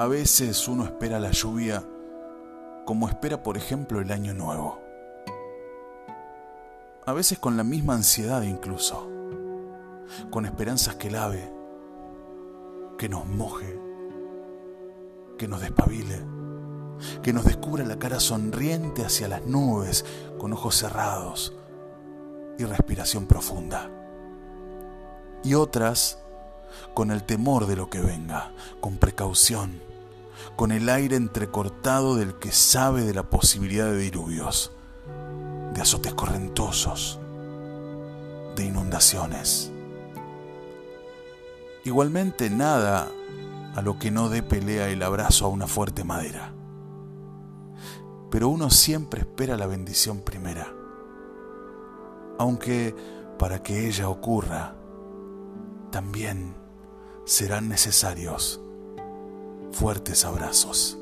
A veces uno espera la lluvia como espera, por ejemplo, el año nuevo. A veces con la misma ansiedad incluso, con esperanzas que lave, que nos moje, que nos despabile, que nos descubra la cara sonriente hacia las nubes, con ojos cerrados y respiración profunda. Y otras con el temor de lo que venga, con precaución, con el aire entrecortado del que sabe de la posibilidad de diluvios, de azotes correntosos, de inundaciones. Igualmente nada a lo que no dé pelea el abrazo a una fuerte madera. Pero uno siempre espera la bendición primera, aunque para que ella ocurra, también serán necesarios fuertes abrazos.